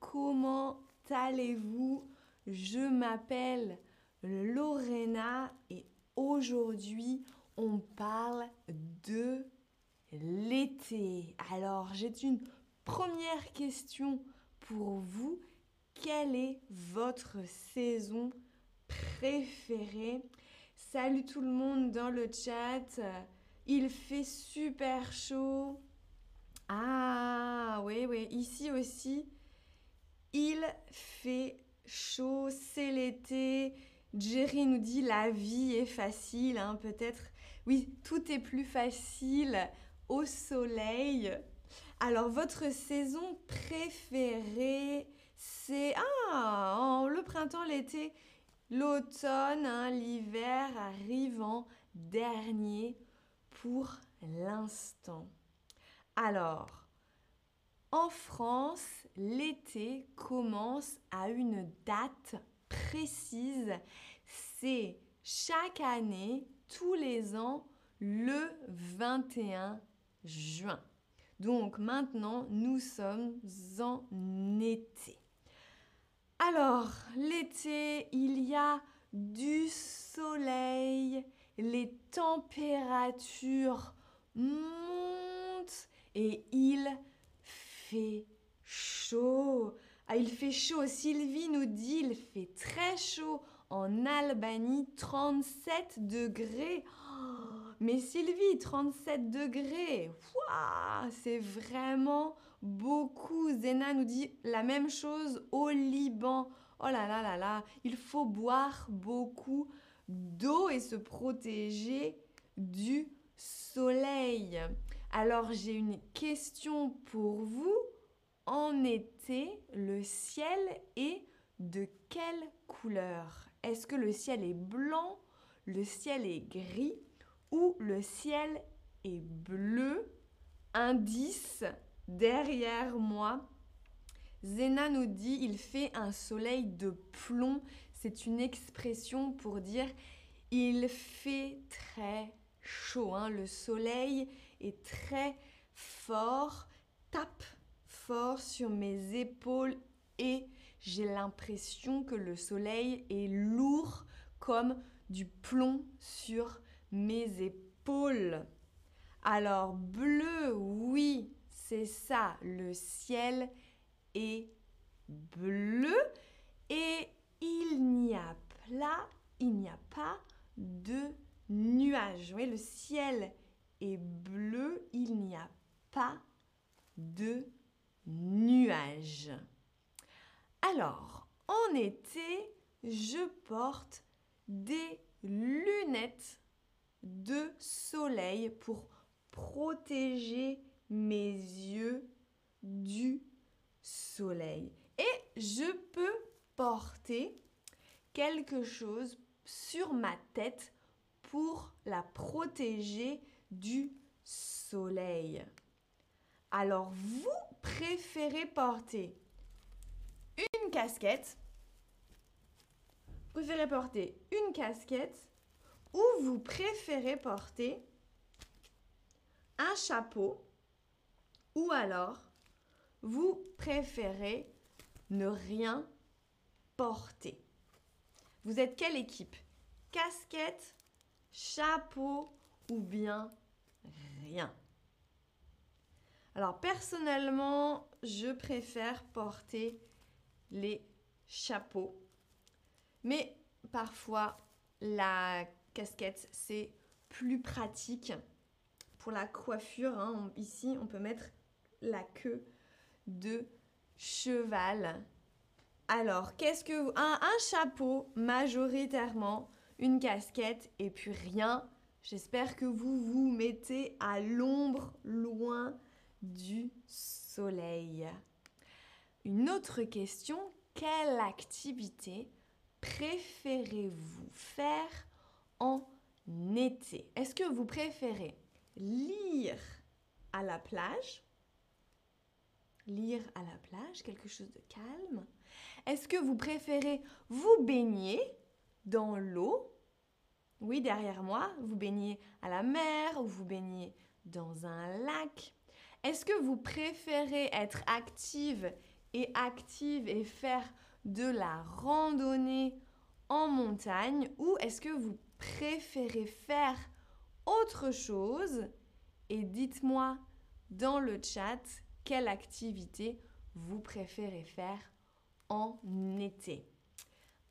Comment allez-vous? Je m'appelle Lorena et aujourd'hui on parle de l'été. Alors j'ai une première question pour vous. Quelle est votre saison préférée? Salut tout le monde dans le chat. Il fait super chaud. Ah, oui, oui. Ici aussi, il fait chaud. C'est l'été. Jerry nous dit la vie est facile, hein, peut-être. Oui, tout est plus facile au soleil. Alors, votre saison préférée, c'est ah, le printemps, l'été, l'automne, hein, l'hiver arrive dernier pour l'instant. Alors, en France, l'été commence à une date précise. C'est chaque année, tous les ans, le 21 juin. Donc maintenant, nous sommes en été. Alors, l'été, il y a du soleil, les températures montent et il fait chaud. Ah, il fait chaud. Sylvie nous dit il fait très chaud en Albanie, 37 degrés. Oh, mais Sylvie, 37 degrés. c'est vraiment beaucoup. Zena nous dit la même chose au Liban. Oh là là là là, il faut boire beaucoup d'eau et se protéger du soleil. Alors j'ai une question pour vous. En été, le ciel est de quelle couleur? Est-ce que le ciel est blanc, le ciel est gris ou le ciel est bleu? Indice derrière moi. Zena nous dit il fait un soleil de plomb. C'est une expression pour dire il fait très chaud. Hein. Le soleil très fort, tape fort sur mes épaules et j'ai l'impression que le soleil est lourd comme du plomb sur mes épaules. Alors bleu, oui, c'est ça, le ciel est bleu et il n'y a pas, il n'y a pas de nuages. Oui, le ciel est bleu, il n'y a pas de nuages. Alors, en été, je porte des lunettes de soleil pour protéger mes yeux du soleil. Et je peux porter quelque chose sur ma tête pour la protéger du soleil. Alors, vous préférez porter une casquette Vous préférez porter une casquette ou vous préférez porter un chapeau ou alors vous préférez ne rien porter. Vous êtes quelle équipe? Casquette, chapeau ou bien Alors personnellement, je préfère porter les chapeaux. Mais parfois, la casquette, c'est plus pratique pour la coiffure. Hein. ici, on peut mettre la queue de cheval. Alors, qu'est-ce que... Un, un chapeau, majoritairement, une casquette et puis rien. J'espère que vous vous mettez à l'ombre, loin du soleil. Une autre question, quelle activité préférez-vous faire en été? Est-ce que vous préférez lire à la plage? Lire à la plage, quelque chose de calme? Est-ce que vous préférez vous baigner dans l'eau Oui, derrière moi, vous baignez à la mer ou vous baignez dans un lac Est-ce que vous préférez être active et active et faire de la randonnée en montagne ou est-ce que vous préférez faire autre chose? Et dites-moi dans le chat quelle activité vous préférez faire en été.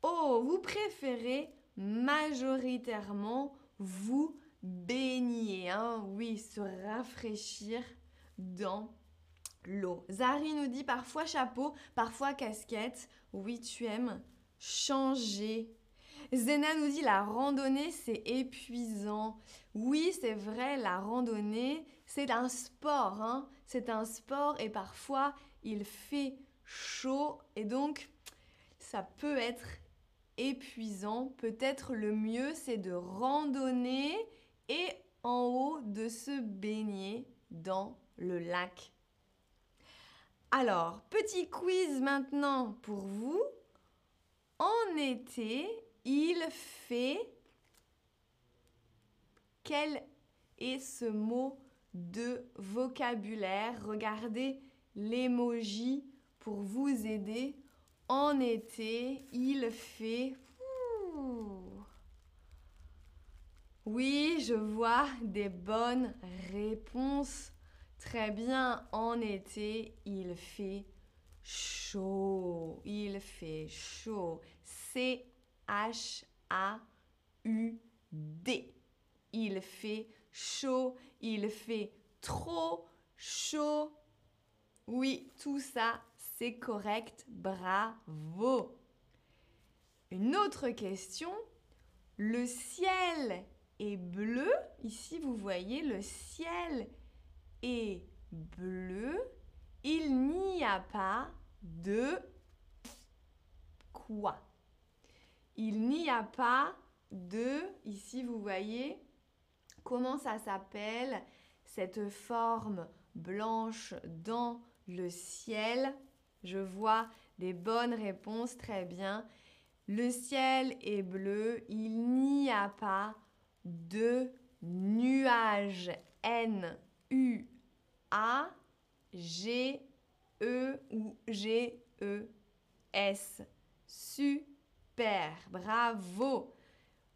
Oh, vous préférez majoritairement vous baigner, hein? oui, se rafraîchir dans l'eau. Zari nous dit parfois chapeau, parfois casquette. Oui, tu aimes changer. Zena nous dit la randonnée, c'est épuisant. Oui, c'est vrai, la randonnée, c'est un sport. Hein? C'est un sport et parfois il fait chaud et donc ça peut être épuisant. Peut-être le mieux, c'est de randonner et en haut de se baigner dans le lac. Alors, petit quiz maintenant pour vous. En été, il fait... Quel est ce mot de vocabulaire? Regardez l'emoji pour vous aider. En été, il fait... Oui, je vois des bonnes réponses. Très bien, en été, il fait chaud. Il fait chaud. C-H-A-U-D. Il fait chaud. Il fait trop chaud. Oui, tout ça, c'est correct. Bravo. Une autre question. Le ciel est bleu. Ici, vous voyez, le ciel est bleu. Il n'y a pas de quoi Il n'y a pas de, ici vous voyez, comment ça s'appelle cette forme blanche dans le ciel? Je vois des bonnes réponses, très bien. Le ciel est bleu, il n'y a pas de nuages. N-U a, G, E ou G, E, S. Super, bravo.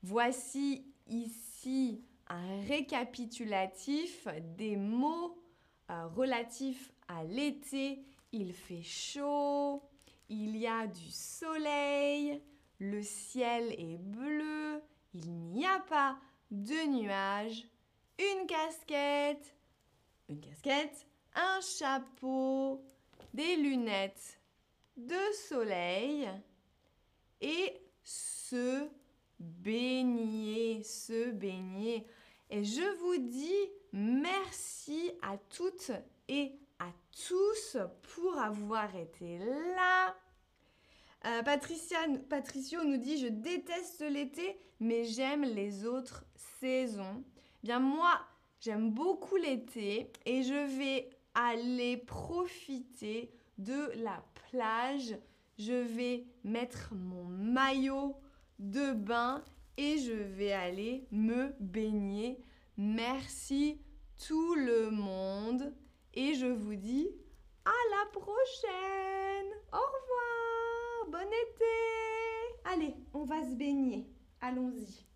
Voici ici un récapitulatif des mots euh, relatifs à l'été. Il fait chaud, il y a du soleil, le ciel est bleu, il n'y a pas de nuages, une casquette, une casquette, un chapeau, des lunettes de soleil et se baigner, se baigner. Et je vous dis merci à toutes et à tous pour avoir été là. Euh, Patricia, Patricio nous dit je déteste l'été mais j'aime les autres saisons. Bien moi J'aime beaucoup l'été et je vais aller profiter de la plage. Je vais mettre mon maillot de bain et je vais aller me baigner. Merci tout le monde et je vous dis à la prochaine. Au revoir. Bon été. Allez, on va se baigner. Allons-y.